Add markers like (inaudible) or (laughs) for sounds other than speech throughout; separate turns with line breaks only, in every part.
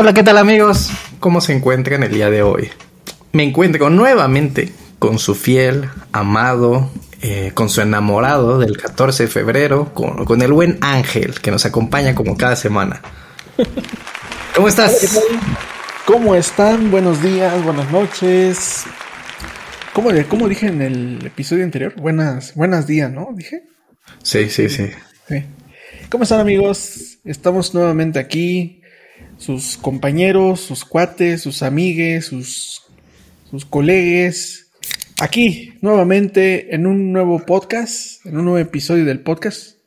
Hola, ¿qué tal amigos? ¿Cómo se encuentran el día de hoy? Me encuentro nuevamente con su fiel, amado, eh, con su enamorado del 14 de febrero, con, con, el buen Ángel que nos acompaña como cada semana. ¿Cómo estás?
¿Cómo están? Buenos días, buenas noches. ¿Cómo, cómo dije en el episodio anterior? Buenas, buenas días, ¿no? Dije.
Sí, sí, sí.
sí. ¿Cómo están amigos? Estamos nuevamente aquí, sus compañeros, sus cuates, sus amigues, sus, sus colegues, aquí nuevamente en un nuevo podcast, en un nuevo episodio del podcast.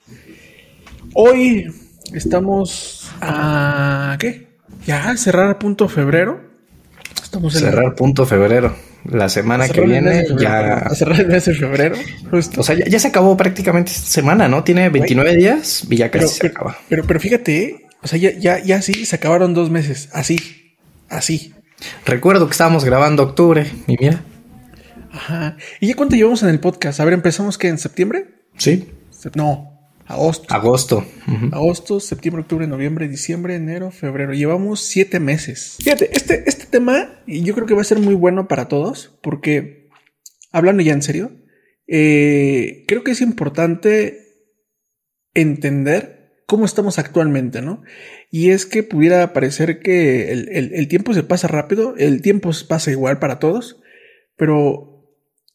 Hoy estamos a... ¿qué? Ya, cerrar punto febrero.
Estamos en cerrar punto febrero. La semana que viene ya.
A cerrar el mes de febrero.
O sea, ya, se acabó prácticamente esta semana, ¿no? Tiene 29 días y ya casi se acaba.
Pero, pero fíjate, o sea, ya, ya, ya sí, se acabaron dos meses. Así. Así.
Recuerdo que estábamos grabando octubre y mira.
Ajá. ¿Y ya cuánto llevamos en el podcast? A ver, empezamos que en septiembre?
Sí.
No, Agosto.
Agosto.
Agosto, septiembre, octubre, noviembre, diciembre, enero, febrero. Llevamos siete meses. Fíjate, este, este tema yo creo que va a ser muy bueno para todos porque, hablando ya en serio, eh, creo que es importante entender cómo estamos actualmente, ¿no? Y es que pudiera parecer que el, tiempo se pasa rápido, el tiempo pasa igual para todos, pero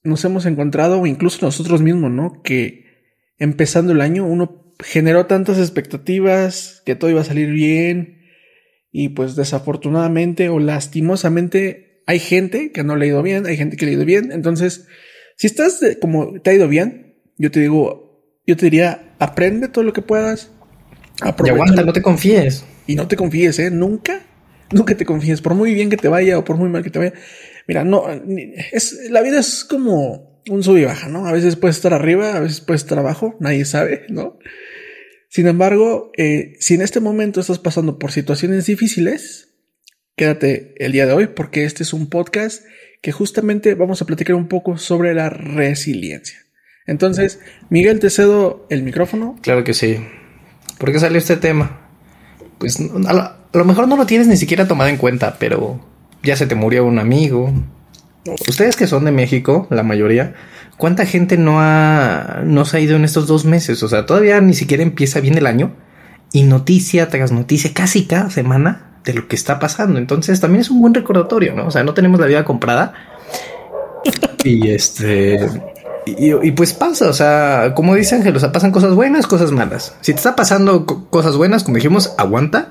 nos hemos encontrado, incluso nosotros mismos, ¿no? Que empezando el año uno generó tantas expectativas que todo iba a salir bien y pues desafortunadamente o lastimosamente hay gente que no le ha ido bien, hay gente que le ha ido bien, entonces si estás como te ha ido bien, yo te digo, yo te diría, aprende todo lo que puedas.
Y aguanta, no te confíes.
Y no te confíes, ¿eh? Nunca, nunca te confíes, por muy bien que te vaya o por muy mal que te vaya. Mira, no, es, la vida es como, un sub y baja, ¿no? A veces puedes estar arriba, a veces puedes estar abajo, nadie sabe, ¿no? Sin embargo, eh, si en este momento estás pasando por situaciones difíciles, quédate el día de hoy porque este es un podcast que justamente vamos a platicar un poco sobre la resiliencia. Entonces, Miguel, te cedo el micrófono.
Claro que sí. ¿Por qué salió este tema? Pues a lo, a lo mejor no lo tienes ni siquiera tomado en cuenta, pero ya se te murió un amigo, Ustedes que son de México, la mayoría, ¿cuánta gente no ha, no se ha ido en estos dos meses? O sea, todavía ni siquiera empieza bien el año y noticia tras noticia, casi cada semana de lo que está pasando. Entonces también es un buen recordatorio, ¿no? O sea, no tenemos la vida comprada. (laughs) Y este. Y, pues pasa, o sea, como dice Ángel, o sea, pasan cosas buenas, cosas malas. Si te está pasando cosas buenas, como dijimos, aguanta,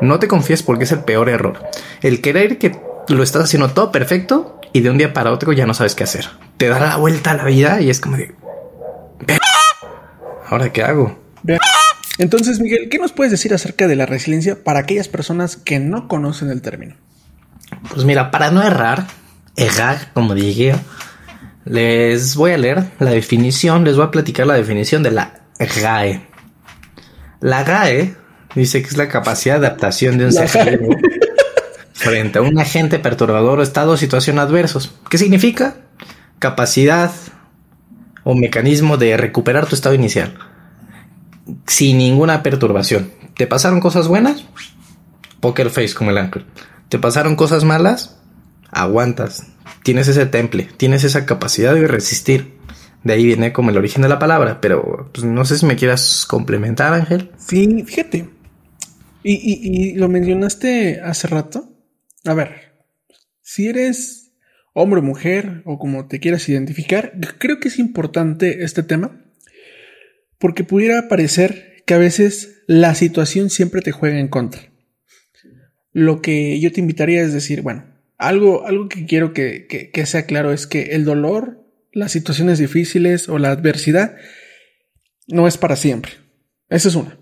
no te confíes porque es el peor error. El querer que lo estás haciendo todo perfecto y de un día para otro ya no sabes qué hacer. Te da la vuelta a la vida y es como de... ¿Ahora qué hago?
Entonces, Miguel, ¿qué nos puedes decir acerca de la resiliencia para aquellas personas que no conocen el término?
Pues mira, para no errar, errar, como dije, les voy a leer la definición, les voy a platicar la definición de la GAE. La GAE dice que es la capacidad de adaptación de un ser frente a un agente perturbador o estado o situación adversos. ¿Qué significa? Capacidad o mecanismo de recuperar tu estado inicial sin ninguna perturbación. ¿Te pasaron cosas buenas? Poker face como el ángel. ¿Te pasaron cosas malas? Aguantas. Tienes ese temple, tienes esa capacidad de resistir. De ahí viene como el origen de la palabra, pero pues, no sé si me quieras complementar, Ángel.
Sí, fíjate. Y, y lo mencionaste hace rato. A ver, si eres hombre o mujer o como te quieras identificar, creo que es importante este tema porque pudiera parecer que a veces la situación siempre te juega en contra. Lo que yo te invitaría es decir, bueno, algo, algo que quiero que, que sea claro es que el dolor, las situaciones difíciles o la adversidad no es para siempre. Esa es una.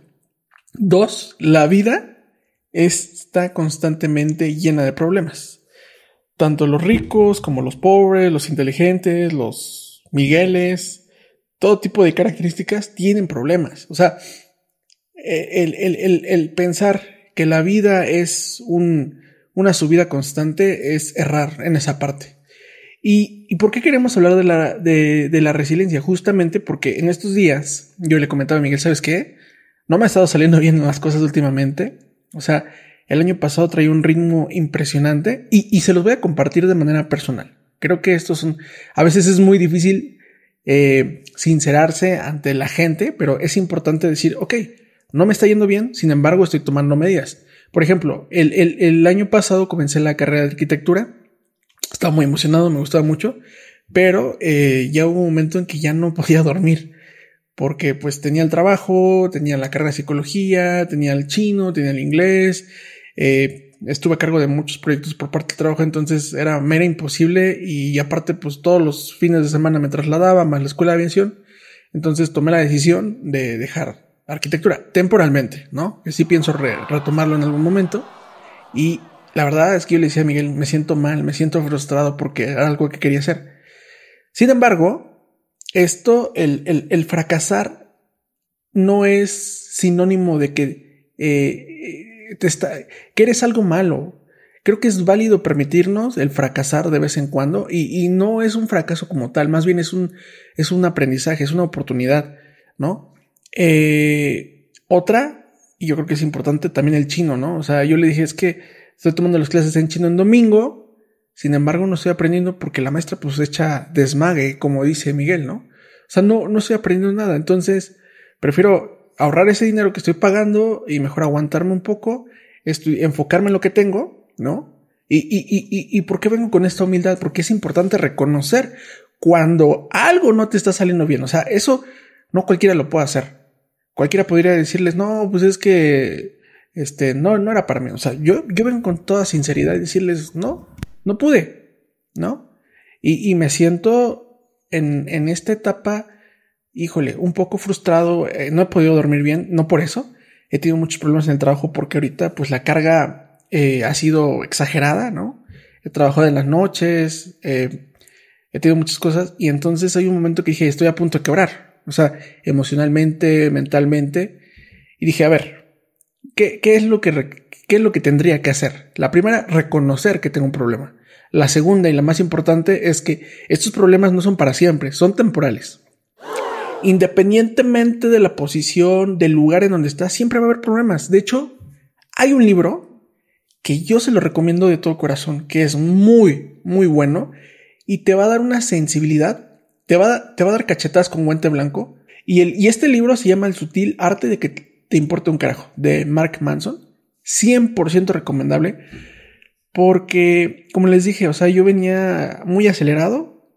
Dos, la vida está constantemente llena de problemas. Tanto los ricos como los pobres, los inteligentes, los Migueles, todo tipo de características tienen problemas. O sea, e, el, pensar que la vida es una subida constante es errar en esa parte. ¿Y, por qué queremos hablar de la, de la resiliencia? Justamente porque en estos días yo le comentaba a Miguel, ¿sabes qué? No me ha estado saliendo bien las cosas últimamente o sea, el año pasado traía un ritmo impresionante y, se los voy a compartir de manera personal. Creo que estos son, a veces es muy difícil eh, sincerarse ante la gente, pero es importante decir, ok, no me está yendo bien, sin embargo estoy tomando medidas. Por ejemplo, el, el año pasado comencé la carrera de arquitectura, estaba muy emocionado, me gustaba mucho, pero eh, ya hubo un momento en que ya no (laughs) podía dormir porque pues tenía el trabajo, tenía la carrera de psicología, tenía el chino, tenía el inglés, eh, estuve a cargo de muchos proyectos por parte del trabajo, entonces era mera imposible y aparte pues todos los fines de semana me trasladaba más la escuela de aviación, entonces tomé la decisión de dejar arquitectura temporalmente, ¿no? Que sí pienso retomarlo en algún momento y la verdad es que yo le decía a Miguel, me siento mal, me siento frustrado porque era algo que quería hacer. Sin embargo, esto, el, el, fracasar no es sinónimo de que, eh, te está, que eres algo malo. Creo que es válido permitirnos el fracasar de vez en cuando y, y, no es un fracaso como tal, más bien es un, es un aprendizaje, es una oportunidad, ¿no? Eh, otra, y yo creo que es importante también el chino, ¿no? O sea, yo le dije, es que estoy tomando las clases en chino en domingo, sin embargo, no estoy aprendiendo porque la maestra pues echa desmague, como dice Miguel, ¿no? O sea, no, no estoy aprendiendo nada. Entonces, prefiero ahorrar ese dinero que estoy pagando y mejor aguantarme un poco, enfocarme en lo que tengo, ¿no? Y, y, y, y, ¿por qué vengo con esta humildad? Porque es importante reconocer cuando algo no te está saliendo bien. O sea, eso no cualquiera lo puede hacer. Cualquiera podría decirles, no, pues es que, este, no, no era para mí. O sea, yo, yo vengo con toda sinceridad y decirles, no, no pude, ¿no? Y, me siento en, en, esta etapa, híjole, un poco frustrado, eh, no he podido dormir bien, no por eso, he tenido muchos problemas en el trabajo porque ahorita pues la carga eh, ha sido exagerada, ¿no? He trabajado en las noches, eh, he tenido muchas cosas y entonces hay un momento que dije, estoy a punto de quebrar, o sea, emocionalmente, mentalmente, y dije, a ver, ¿qué, es lo que ¿Qué es lo que tendría que hacer? La primera, reconocer que tengo un problema. La segunda y la más importante es que estos problemas no son para siempre, son temporales. Independientemente de la posición, del lugar en donde estás, siempre va a haber problemas. De hecho, hay un libro que yo se lo recomiendo de todo corazón, que es muy, muy bueno y te va a dar una sensibilidad, te va a, te va a dar cachetas con guante blanco. Y, el, y este libro se llama El sutil arte de que te importe un carajo, de Mark Manson. 100% recomendable. Porque, como les dije, o sea, yo venía muy acelerado.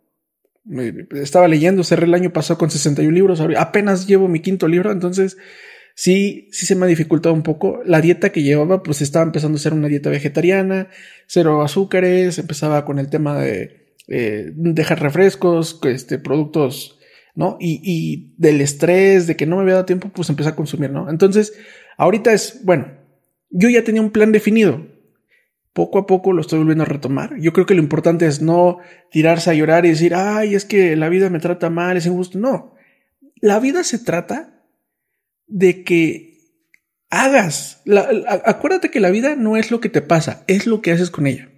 Estaba leyendo, cerré el año pasado con 61 libros, apenas llevo mi quinto libro, entonces sí, sí se me ha dificultado un poco. La dieta que llevaba, pues estaba empezando a ser una dieta vegetariana, cero azúcares, empezaba con el tema de eh, dejar refrescos, este, productos, ¿no? Y, y del estrés, de que no me había dado tiempo, pues empecé a consumir, ¿no? Entonces, ahorita es, bueno, yo ya tenía un plan definido. Poco a poco lo estoy volviendo a retomar. Yo creo que lo importante es no tirarse a llorar y decir, ay, es que la vida me trata mal, es injusto. No, la vida se trata de que hagas. acuérdate que la vida no es lo que te pasa, es lo que haces con ella.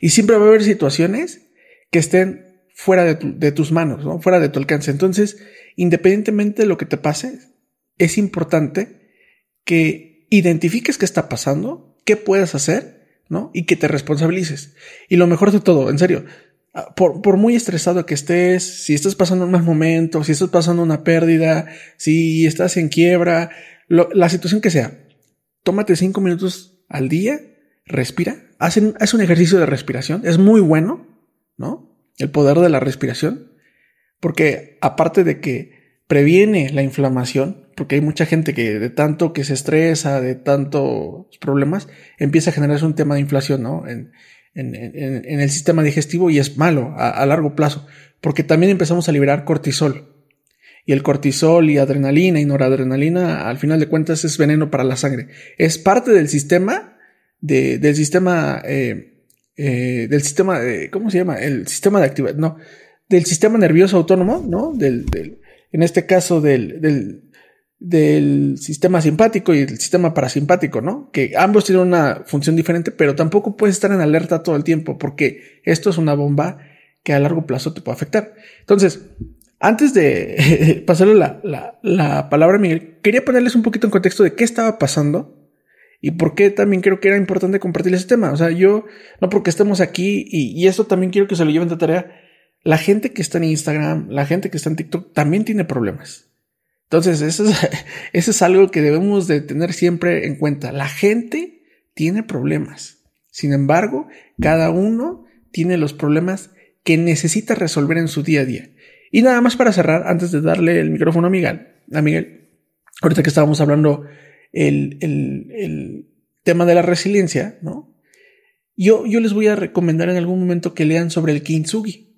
Y siempre va a haber situaciones que estén fuera de, tus manos, ¿no? fuera de tu alcance. Entonces, independientemente de lo que te pase, es importante que identifiques qué está pasando, qué puedes hacer, ¿no? Y que te responsabilices. Y lo mejor de todo, en serio, ah, por, muy estresado que estés, si estás pasando un mal momento, si estás pasando una pérdida, si estás en quiebra, la situación que sea, tómate cinco minutos al día, respira, haz, haz un ejercicio de respiración, es muy bueno, ¿no? El poder de la respiración, porque aparte de que previene la inflamación, porque hay mucha gente que de tanto que se estresa, de tantos problemas, empieza a generarse un tema de inflación, ¿no? En, en, en, en el sistema digestivo y es malo a, a, largo plazo, porque también empezamos a liberar cortisol. Y el cortisol y adrenalina y noradrenalina, al final de cuentas, es veneno para la sangre. Es parte del sistema, de, del sistema, eh, eh, del sistema, de, ¿cómo se llama? El sistema de actividad, no, del sistema nervioso autónomo, ¿no? Del, del en este caso del, del, del sistema simpático y el sistema parasimpático, ¿no? Que ambos tienen una función diferente, pero tampoco puedes estar en alerta todo el tiempo porque esto es una bomba que a largo plazo te puede afectar. Entonces, antes de (laughs) pasarle la, la, la palabra a Miguel, quería ponerles un poquito en contexto de qué estaba pasando ¿Y por qué también creo que era importante compartir ese tema? O sea, yo, no porque estemos aquí, y, y esto también quiero que se lo lleven de tarea, la gente que está en Instagram, la gente que está en TikTok, también tiene problemas. Entonces, eso es, (laughs) eso es algo que debemos de tener siempre en cuenta. La gente tiene problemas. Sin embargo, cada uno tiene los problemas que necesita resolver en su día a día. Y nada más para cerrar, antes de darle el micrófono a Miguel, a Miguel, ahorita que estábamos hablando el, el, el tema de la resiliencia, ¿no? Yo, yo les voy a recomendar en algún momento que lean sobre el kintsugi,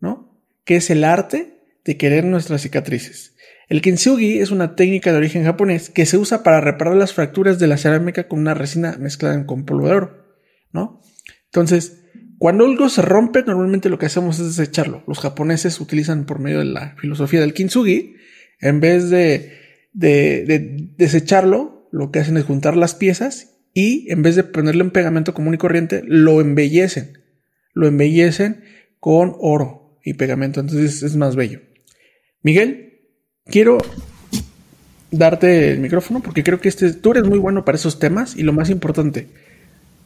¿no? Que es el arte de querer nuestras cicatrices. El kintsugi es una técnica de origen japonés que se usa para reparar las fracturas de la cerámica con una resina mezclada con polvo de oro, ¿no? Entonces, cuando algo se rompe, normalmente lo que hacemos es desecharlo. Los japoneses utilizan por medio de la filosofía del kintsugi, en vez de, de, de desecharlo, lo que hacen es juntar las piezas y en vez de ponerle un pegamento común y corriente, lo embellecen. Lo embellecen con oro y pegamento, entonces es más bello. Miguel, quiero darte el micrófono porque creo que este, tú eres muy bueno para esos temas y lo más importante,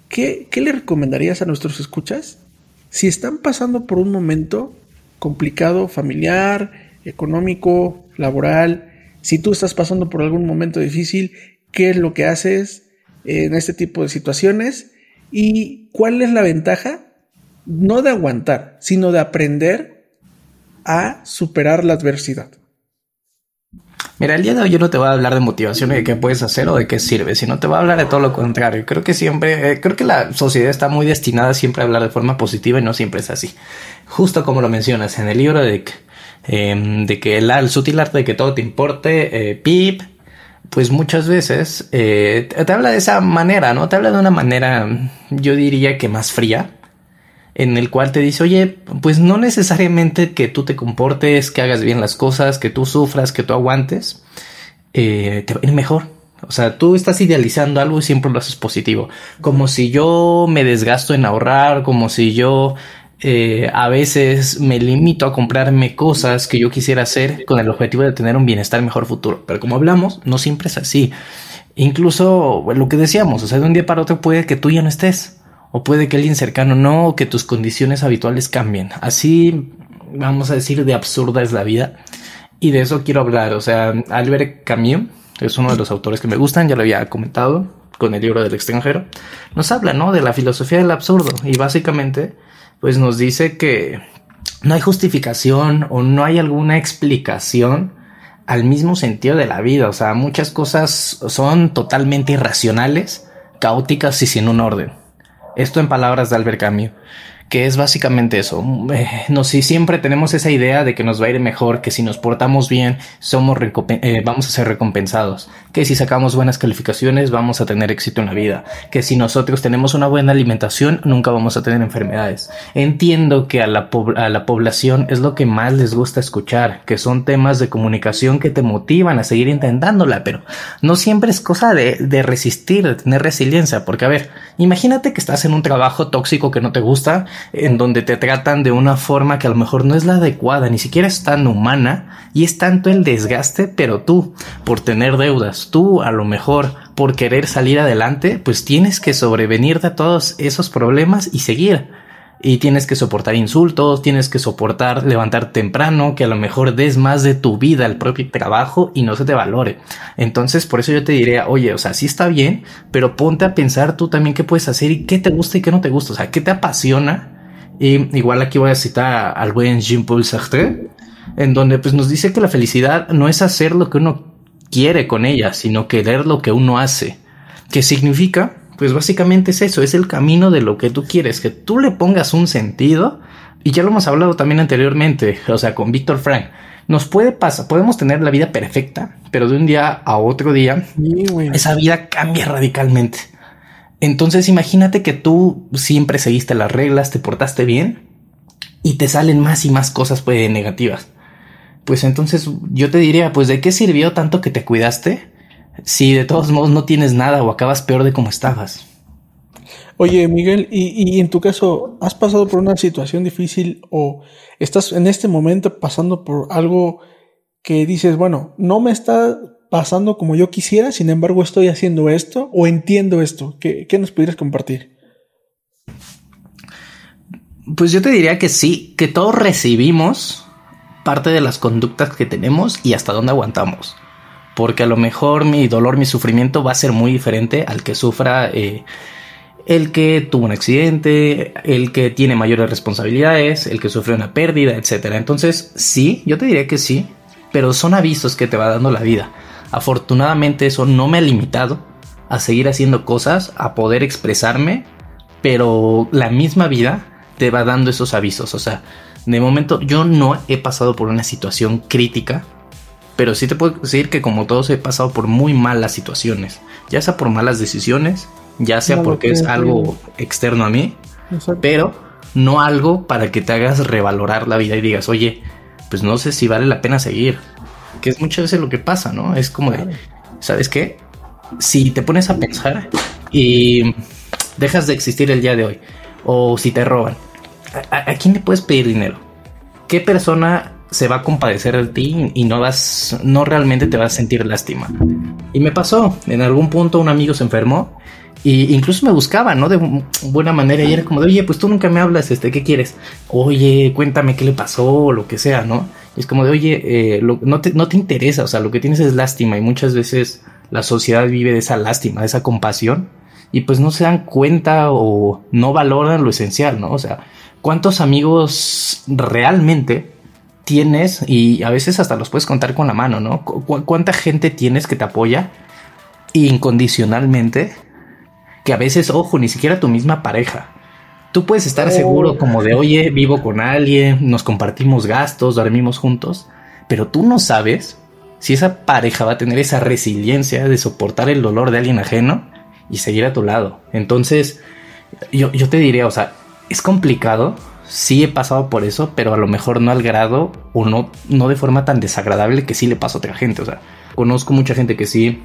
¿qué, ¿qué, le recomendarías a nuestros escuchas si están pasando por un momento complicado, familiar, económico, laboral? Si tú estás pasando por algún momento difícil, ¿qué es lo que haces en este tipo de situaciones? ¿Y cuál es la ventaja? No de aguantar, sino de aprender a superar la adversidad.
Mira, el día de hoy yo no te voy a hablar de motivación y de qué puedes hacer o de qué sirve, sino te voy a hablar de todo lo contrario. Creo que siempre, eh, creo que la sociedad está muy destinada siempre a hablar de forma positiva y no siempre es así. Justo como lo mencionas en el libro de, eh, de que el, el, sutil arte de que todo te importe, eh, Pip, pues muchas veces eh, te habla de esa manera, ¿no? Te habla de una manera, yo diría que más fría en el cual te dice, oye, pues no necesariamente que tú te comportes, que hagas bien las cosas, que tú sufras, que tú aguantes, eh, te va a ir mejor. O sea, tú estás idealizando algo y siempre lo haces positivo. Como si yo me desgasto en ahorrar, como si yo eh, a veces me limito a comprarme cosas que yo quisiera hacer con el objetivo de tener un bienestar mejor futuro. Pero como hablamos, no siempre es así. Incluso lo que decíamos, o sea, de un día para otro puede que tú ya no estés o puede que alguien cercano no, o que tus condiciones habituales cambien. Así, vamos a decir, de absurda es la vida. Y de eso quiero hablar. O sea, Albert Camus es uno de los autores que me gustan, ya lo había comentado con el libro del extranjero. Nos habla, ¿no? De la filosofía del absurdo. Y básicamente, pues nos dice que no hay justificación o no hay alguna explicación al mismo sentido de la vida. O sea, muchas cosas son totalmente irracionales, caóticas y sin un orden. Esto en palabras de Albert Camus que es básicamente eso. Eh, no, si siempre tenemos esa idea de que nos va a ir mejor, que si nos portamos bien, somos eh, vamos a ser recompensados, que si sacamos buenas calificaciones, vamos a tener éxito en la vida, que si nosotros tenemos una buena alimentación, nunca vamos a tener enfermedades. Entiendo que a la, a la población es lo que más les gusta escuchar, que son temas de comunicación que te motivan a seguir intentándola, pero no siempre es cosa de, de resistir, de tener resiliencia, porque a ver, imagínate que estás en un trabajo tóxico que no te gusta, en donde te tratan de una forma que a lo mejor no es la adecuada, ni siquiera es tan humana, y es tanto el desgaste, pero tú, por tener deudas, tú a lo mejor por querer salir adelante, pues tienes que sobrevenir de todos esos problemas y seguir y tienes que soportar insultos, tienes que soportar levantar temprano, que a lo mejor des más de tu vida al propio trabajo y no se te valore. Entonces, por eso yo te diría, oye, o sea, sí está bien, pero ponte a pensar tú también qué puedes hacer y qué te gusta y qué no te gusta, o sea, qué te apasiona. Y igual aquí voy a citar al buen Jean-Paul Sartre, en donde pues nos dice que la felicidad no es hacer lo que uno quiere con ella, sino querer lo que uno hace. ¿Qué significa? Pues básicamente es eso, es el camino de lo que tú quieres, que tú le pongas un sentido. Y ya lo hemos hablado también anteriormente, o sea, con Víctor Frank. Nos puede pasar, podemos tener la vida perfecta, pero de un día a otro día, esa vida cambia radicalmente. Entonces imagínate que tú siempre seguiste las reglas, te portaste bien y te salen más y más cosas pues, negativas. Pues entonces yo te diría, pues de qué sirvió tanto que te cuidaste si de todos modos no tienes nada o acabas peor de como estabas.
Oye, Miguel, y, y, en tu caso, ¿has pasado por una situación difícil o estás en este momento pasando por algo que dices, bueno, no me está pasando como yo quisiera, sin embargo estoy haciendo esto o entiendo esto. ¿Qué, qué nos pudieras compartir?
Pues yo te diría que sí, que todos recibimos parte de las conductas que tenemos y hasta dónde aguantamos. Porque a lo mejor mi dolor, mi sufrimiento va a ser muy diferente al que sufra eh, el que tuvo un accidente, el que tiene mayores responsabilidades, el que sufrió una pérdida, etc. Entonces, sí, yo te diría que sí, pero son avisos que te va dando la vida. Afortunadamente eso no me ha limitado a seguir haciendo cosas, a poder expresarme, pero la misma vida te va dando esos avisos. O sea, de momento yo no he pasado por una situación crítica, pero sí te puedo decir que como todos he pasado por muy malas situaciones, ya sea por malas decisiones, ya sea porque es algo externo a mí, pero no algo para que te hagas revalorar la vida y digas, oye, pues no sé si vale la pena seguir. Que es muchas veces lo que pasa, ¿no? Es como de, ¿sabes qué? Si te pones a pensar y dejas de existir el día de hoy, o si te roban, ¿a, quién le puedes pedir dinero? ¿Qué persona se va a compadecer de ti y no vas, no realmente te vas a sentir lástima? Y me pasó, en algún punto un amigo se enfermó y incluso me buscaba, ¿no? De buena manera. Y era como de, oye, pues tú nunca me hablas, este, ¿qué quieres? Oye, cuéntame qué le pasó, o lo que sea, ¿no? Es como de, oye, eh, no, te, no te interesa, o sea, lo que tienes es lástima. Y muchas veces la sociedad vive de esa lástima, de esa compasión. Y pues no se dan cuenta o no valoran lo esencial, ¿no? O sea, ¿cuántos amigos realmente tienes? Y a veces hasta los puedes contar con la mano, ¿no? ¿Cuánta gente tienes que te apoya incondicionalmente? que a veces, ojo, ni siquiera tu misma pareja. Tú puedes estar seguro oh. como de, oye, vivo con alguien, nos compartimos gastos, dormimos juntos, pero tú no sabes si esa pareja va a tener esa resiliencia de soportar el dolor de alguien ajeno y seguir a tu lado. Entonces, yo, yo te diría, o sea, es complicado, sí he pasado por eso, pero a lo mejor no al grado o no, no de forma tan desagradable que sí le pasa a otra gente. O sea, conozco mucha gente que sí,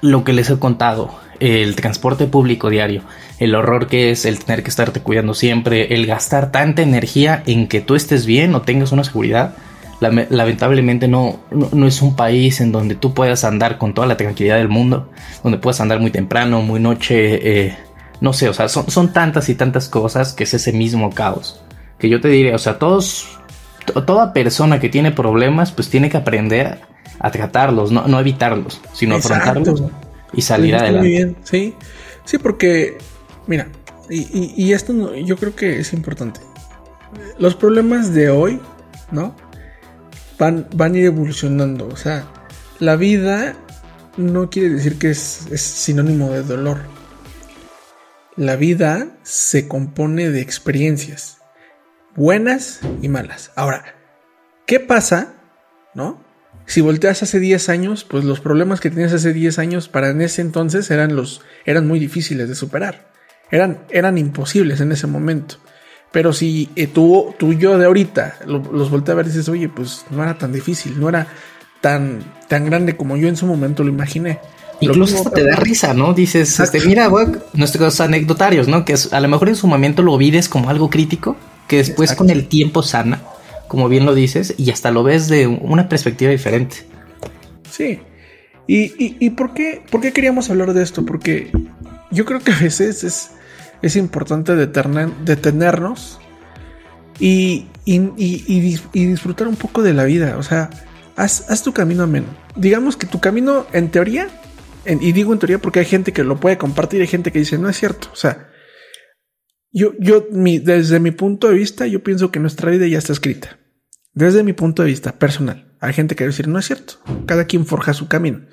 lo que les he contado, el transporte público diario, el horror que es el tener que estarte cuidando siempre, el gastar tanta energía en que tú estés bien o tengas una seguridad. Lamentablemente no, no, es un país en donde tú puedas andar con toda la tranquilidad del mundo, donde puedas andar muy temprano, muy noche, eh, no sé, o sea, son, son tantas y tantas cosas que es ese mismo caos. Que yo te diré, o sea, todos, toda persona que tiene problemas, pues tiene que aprender a tratarlos, no, no evitarlos, sino afrontarlos y salir adelante. Muy bien,
sí. Sí, porque, mira, y, esto yo creo que es importante. Los problemas de hoy, ¿no? Van, van a ir evolucionando. O sea, la vida no quiere decir que es, es sinónimo de dolor. La vida se compone de experiencias, buenas y malas. Ahora, ¿qué pasa? ¿No? Si volteas hace 10 años, pues los problemas que tenías hace 10 años para en ese entonces eran los eran muy difíciles de superar. Eran, eran imposibles en ese momento. Pero si eh, tú, tú y yo de ahorita los volteas a ver y dices, oye, pues no era tan difícil, no era tan, tan grande como yo en su momento lo imaginé.
Incluso hasta te da risa, ¿no? Dices, este, mira, nuestros anecdotarios, ¿no? Que a lo mejor en su momento lo vives como algo crítico, que después con el tiempo sana como bien lo dices, y hasta lo ves de una perspectiva diferente.
Sí. ¿Y, por, qué, por qué queríamos hablar de esto? Porque yo creo que a veces es, es importante detenernos y, disfrutar un poco de la vida. O sea, haz, tu camino ameno. Digamos que tu camino, en teoría, y digo en teoría porque hay gente que lo puede compartir, hay gente que dice, no es cierto. O sea, yo, yo, desde mi punto de vista, yo pienso que nuestra vida ya está escrita. Desde mi punto de vista personal. Hay gente que va a decir, no es cierto. Cada quien forja su camino.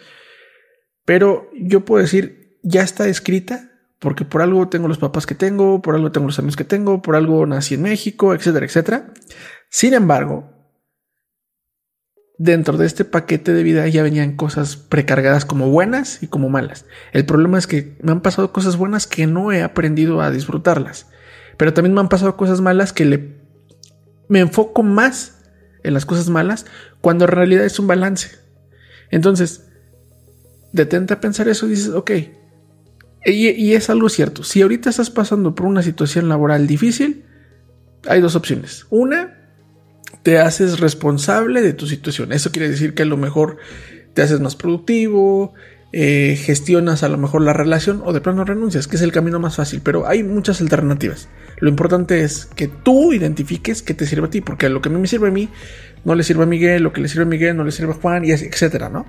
Pero yo puedo decir, ya está escrita porque por algo tengo los papás que tengo, por algo tengo los amigos que tengo, por algo nací en México, etcétera, etcétera. Sin embargo, dentro de este paquete de vida ya venían cosas precargadas como buenas y como malas. El problema es que me han pasado cosas buenas que no he aprendido a disfrutarlas. Pero también me han pasado cosas malas que le me enfoco más en las cosas malas cuando en realidad es un balance. Entonces, detente a pensar eso y dices, ok, y, y, es algo cierto. Si ahorita estás pasando por una situación laboral difícil, hay dos opciones. Una, te haces responsable de tu situación. Eso quiere decir que a lo mejor te haces más productivo, eh, gestionas a lo mejor la relación o de plano renuncias, que es el camino más fácil, pero hay muchas alternativas. Lo importante es que tú identifiques qué te sirve a ti, porque lo que a mí me sirve a mí no le sirve a Miguel, lo que le sirve a Miguel no le sirve a Juan, y etcétera, ¿no?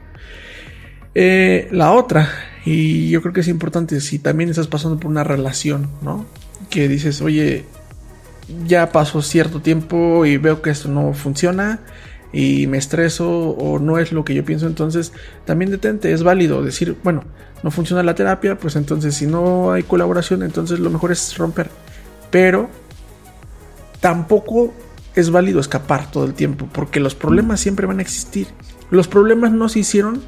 Eh, la otra, y yo creo que es importante, si también estás pasando por una relación, ¿no? Que dices, oye, ya pasó cierto tiempo y veo que esto no funciona, y me estreso o no es lo que yo pienso, entonces también detente, es válido decir, bueno, no funciona la terapia, pues entonces si no hay colaboración, entonces lo mejor es romper. Pero tampoco es válido escapar todo el tiempo, porque los problemas siempre van a existir. Los problemas no se hicieron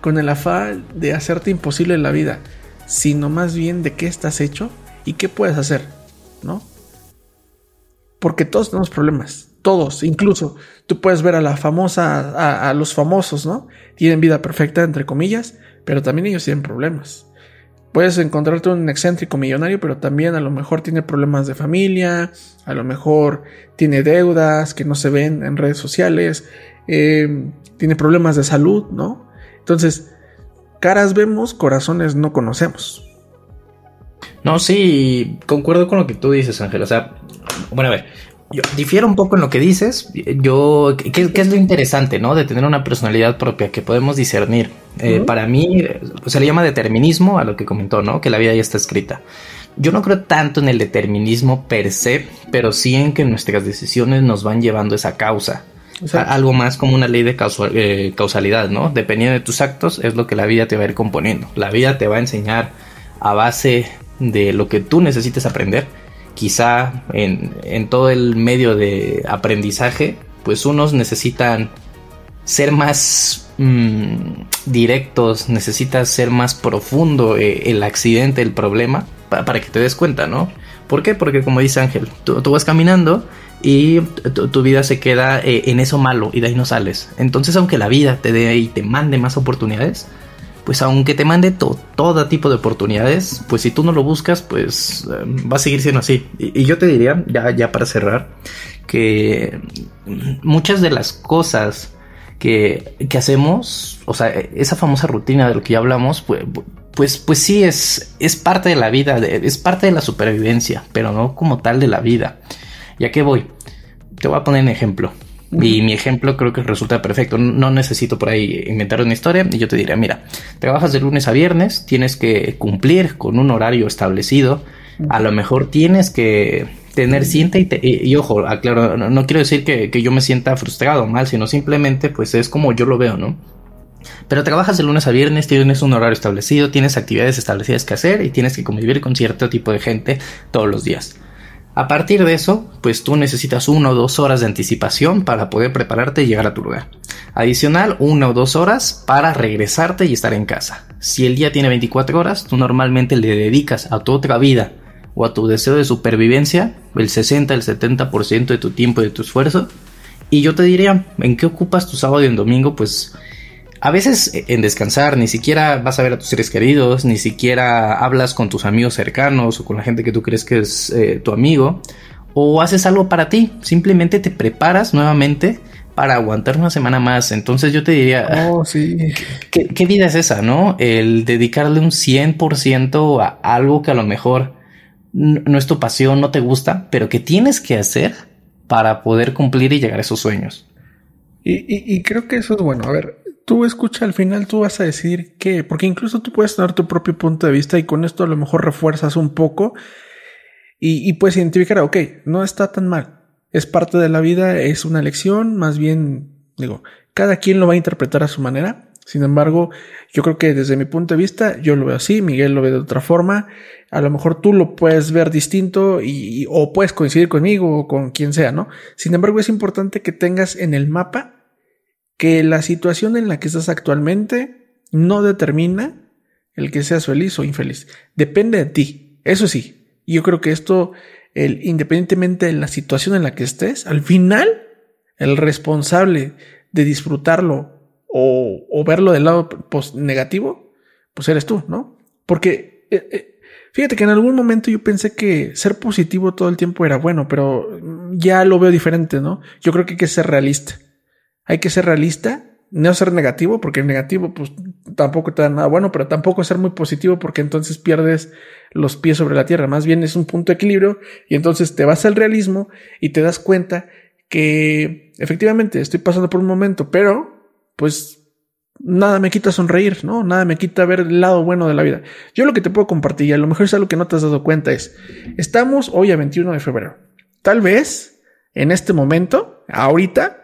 con el afán de hacerte imposible la vida, sino más bien de qué estás hecho y qué puedes hacer, ¿no? Porque todos tenemos problemas, todos, incluso tú puedes ver a la famosa, a, los famosos, ¿no? Tienen vida perfecta, entre comillas, pero también ellos tienen problemas. Puedes encontrarte un excéntrico millonario, pero también a lo mejor tiene problemas de familia, a lo mejor tiene deudas que no se ven en redes sociales, eh, tiene problemas de salud, ¿no? Entonces, caras vemos, corazones no conocemos.
No, sí, concuerdo con lo que tú dices, Ángel. O sea, bueno, a ver, yo difiero un poco en lo que dices. Yo, ¿qué, es lo interesante, no? De tener una personalidad propia que podemos discernir. Eh, para mí, se le llama determinismo a lo que comentó, ¿no? Que la vida ya está escrita. Yo no creo tanto en el determinismo per se, pero sí en que nuestras decisiones nos van llevando esa causa. algo más como una ley de eh, causalidad, ¿no? Dependiendo de tus actos, es lo que la vida te va a ir componiendo. La vida te va a enseñar a base de lo que tú necesites aprender quizá en, todo el medio de aprendizaje, pues unos necesitan ser más mm, directos, necesitas ser más profundo eh, el accidente, el problema, para que te des cuenta, ¿no? ¿Por qué? Porque como dice Ángel, tú, vas caminando y tu, vida se queda eh, en eso malo y de ahí no sales. Entonces, aunque la vida te dé y te mande más oportunidades, pues aunque te mande todo tipo de oportunidades, pues si tú no lo buscas, pues eh, va a seguir siendo así. Y, yo te diría, ya, para cerrar, que muchas de las cosas que, que, hacemos, o sea, esa famosa rutina de lo que ya hablamos, pues, pues, pues sí es, es parte de la vida, es parte de la supervivencia, pero no como tal de la vida. ¿Ya que voy? Te voy a poner un ejemplo. Y mi ejemplo creo que resulta perfecto. No necesito por ahí inventar una historia y yo te diría, mira, trabajas de lunes a viernes, tienes que cumplir con un horario establecido, a lo mejor tienes que tener cinta y, y, ojo, aclaro, no, quiero decir que, que, yo me sienta frustrado o mal, sino simplemente pues es como yo lo veo, ¿no? Pero trabajas de lunes a viernes, tienes un horario establecido, tienes actividades establecidas que hacer y tienes que convivir con cierto tipo de gente todos los días. A partir de eso, pues tú necesitas una o dos horas de anticipación para poder prepararte y llegar a tu lugar. Adicional, una o dos horas para regresarte y estar en casa. Si el día tiene 24 horas, tú normalmente le dedicas a tu otra vida o a tu deseo de supervivencia el 60, el 70% de tu tiempo y de tu esfuerzo. Y yo te diría, ¿en qué ocupas tu sábado y el domingo? Pues a veces eh, en descansar, ni siquiera vas a ver a tus seres queridos, ni siquiera hablas con tus amigos cercanos o con la gente que tú crees que es eh, tu amigo, o haces algo para ti, simplemente te preparas nuevamente para aguantar una semana más. Entonces yo te diría,
oh, sí. (laughs)
¿qué, vida es esa, no? El dedicarle un 100% a algo que a lo mejor no es tu pasión, no te gusta, pero que tienes que hacer para poder cumplir y llegar a esos sueños.
Y, y creo que eso es bueno. A ver, tú escucha al final, tú vas a decir qué, porque incluso tú puedes tener tu propio punto de vista y con esto a lo mejor refuerzas un poco y, y puedes identificar, ok, no está tan mal, es parte de la vida, es una lección, más bien, digo, cada quien lo va a interpretar a su manera. Sin embargo, yo creo que desde mi punto de vista, yo lo veo así, Miguel lo ve de otra forma. A lo mejor tú lo puedes ver distinto y, o puedes coincidir conmigo o con quien sea, ¿no? Sin embargo, es importante que tengas en el mapa que la situación en la que estás actualmente no determina el que seas feliz o infeliz. Depende de ti. Eso sí, yo creo que esto, el, independientemente de la situación en la que estés, al final, el responsable de disfrutarlo o, verlo del lado negativo, pues eres tú, ¿no? Porque eh, eh, fíjate que en algún momento yo pensé que ser positivo todo el tiempo era bueno, pero ya lo veo diferente, ¿no? Yo creo que hay que ser realista. Hay que ser realista no ser negativo, porque el negativo pues tampoco te da nada bueno, pero tampoco ser muy positivo porque entonces pierdes los pies sobre la tierra. Más bien es un punto de equilibrio y entonces te vas al realismo y te das cuenta que efectivamente estoy pasando por un momento, pero pues nada me quita sonreír, ¿no? Nada me quita ver el lado bueno de la vida. Yo lo que te puedo compartir, y a lo mejor es algo que no te has dado cuenta, es, estamos hoy a 21 de febrero. Tal vez en este momento, ahorita,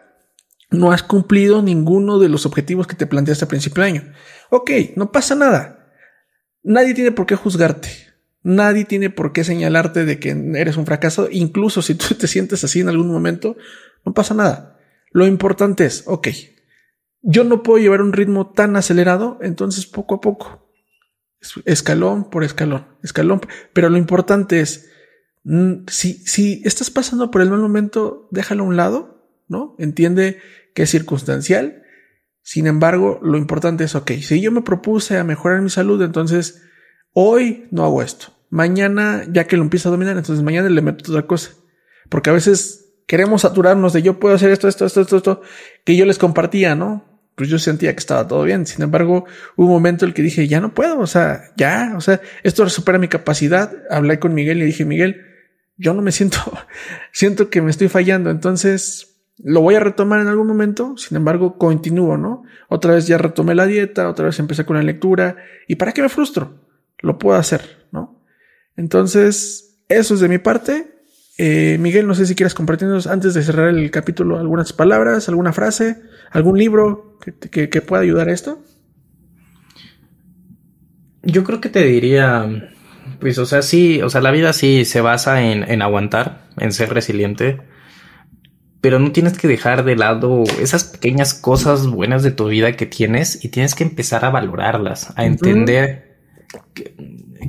no has cumplido ninguno de los objetivos que te planteaste a principio de año. Ok, no pasa nada. Nadie tiene por qué juzgarte. Nadie tiene por qué señalarte de que eres un fracaso. Incluso si tú (laughs) te sientes así en algún momento, no pasa nada. Lo importante es, ok, yo no puedo llevar un ritmo tan acelerado, entonces poco a poco, escalón por escalón, escalón. Pero lo importante es, mm, si, si estás pasando por el mal momento, déjalo a un lado, ¿no? Entiende que es circunstancial. Sin embargo, lo importante es, ok, si yo me propuse a mejorar mi salud, entonces hoy no hago esto. Mañana, ya que lo empiezo a dominar, entonces mañana le meto otra cosa. Porque a veces queremos saturarnos de yo puedo hacer esto, esto, esto, esto, esto, que yo les compartía, ¿no? Pues yo sentía que estaba todo bien. Sin embargo, hubo un momento en el que dije, ya no puedo, o sea, ya, o sea, esto supera mi capacidad. Hablé con Miguel y dije, Miguel, yo no me siento, (laughs) siento que me estoy fallando. Entonces, lo voy a retomar en algún momento, sin embargo, continúo, ¿no? Otra vez ya retomé la dieta, otra vez empecé con la lectura. ¿Y para qué me frustro? Lo puedo hacer, ¿no? Entonces, eso es de mi parte. Eh, Miguel, no sé si quieres compartirnos antes de cerrar el capítulo algunas palabras, alguna frase, algún libro que, que, pueda ayudar a esto.
Yo creo que te diría, pues, o sea, sí, o sea, la vida sí se basa en, en aguantar, en ser resiliente pero no tienes que dejar de lado esas pequeñas cosas buenas de tu vida que tienes y tienes que empezar a valorarlas, a entender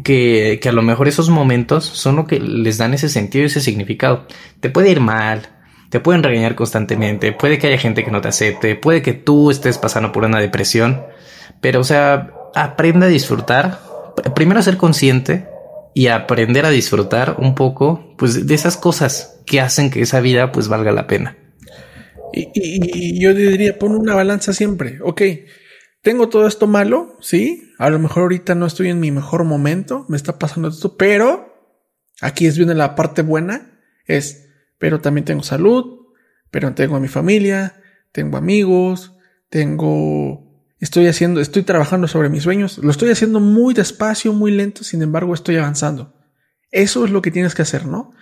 que, que, a lo mejor esos momentos son lo que les dan ese sentido y ese significado. Te puede ir mal, te pueden regañar constantemente, puede que haya gente que no te acepte, puede que tú estés pasando por una depresión, pero o sea, aprende a disfrutar, primero a ser consciente y aprender a disfrutar un poco pues de esas cosas que hacen que esa vida pues valga la pena.
Y, yo diría, pon una balanza siempre, ok, tengo todo esto malo, sí, a lo mejor ahorita no estoy en mi mejor momento, me está pasando esto, pero aquí es viene la parte buena, es, pero también tengo salud, pero tengo a mi familia, tengo amigos, tengo Estoy haciendo, estoy trabajando sobre mis sueños. Lo estoy haciendo muy despacio, muy lento, sin embargo estoy avanzando. Eso es lo que tienes que hacer, ¿no?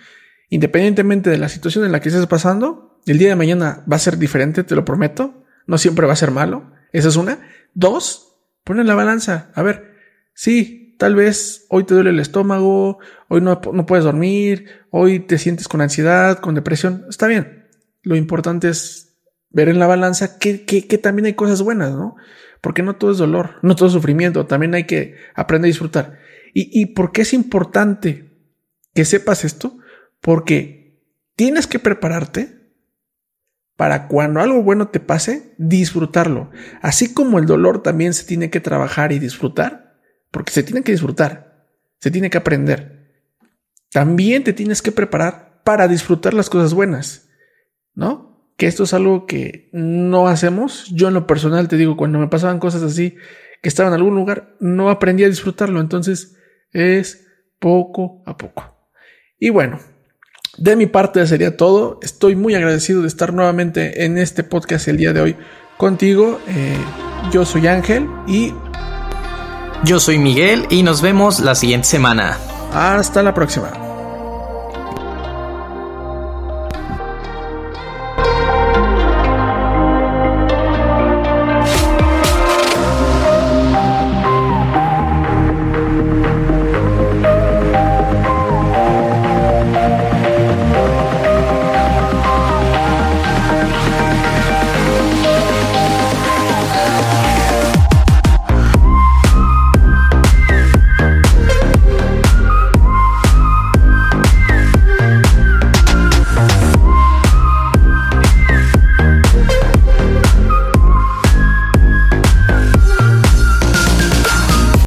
Independientemente de la situación en la que estés pasando, el día de mañana va a ser diferente, te lo prometo. No siempre va a ser malo. Esa es una. Dos, pon la balanza. A ver, sí, tal vez hoy te duele el estómago, hoy no, no puedes dormir, hoy te sientes con ansiedad, con depresión. Está bien. Lo importante es ver en la balanza que, que, que también hay cosas buenas, ¿no? Porque no todo es dolor, no todo es sufrimiento, también hay que aprender a disfrutar. ¿Y, y por qué es importante que sepas esto? Porque tienes que prepararte para cuando algo bueno te pase, disfrutarlo. Así como el dolor también se tiene que trabajar y disfrutar, porque se tiene que disfrutar, se tiene que aprender. También te tienes que preparar para disfrutar las cosas buenas, ¿no? Que esto es algo que no hacemos. Yo en lo personal te digo, cuando me pasaban cosas así, que estaba en algún lugar, no aprendí a disfrutarlo. Entonces es poco a poco. Y bueno, de mi parte sería todo. Estoy muy agradecido de estar nuevamente en este podcast el día de hoy contigo. Eh, yo soy Ángel y...
Yo soy Miguel y nos vemos la siguiente semana.
Hasta la próxima.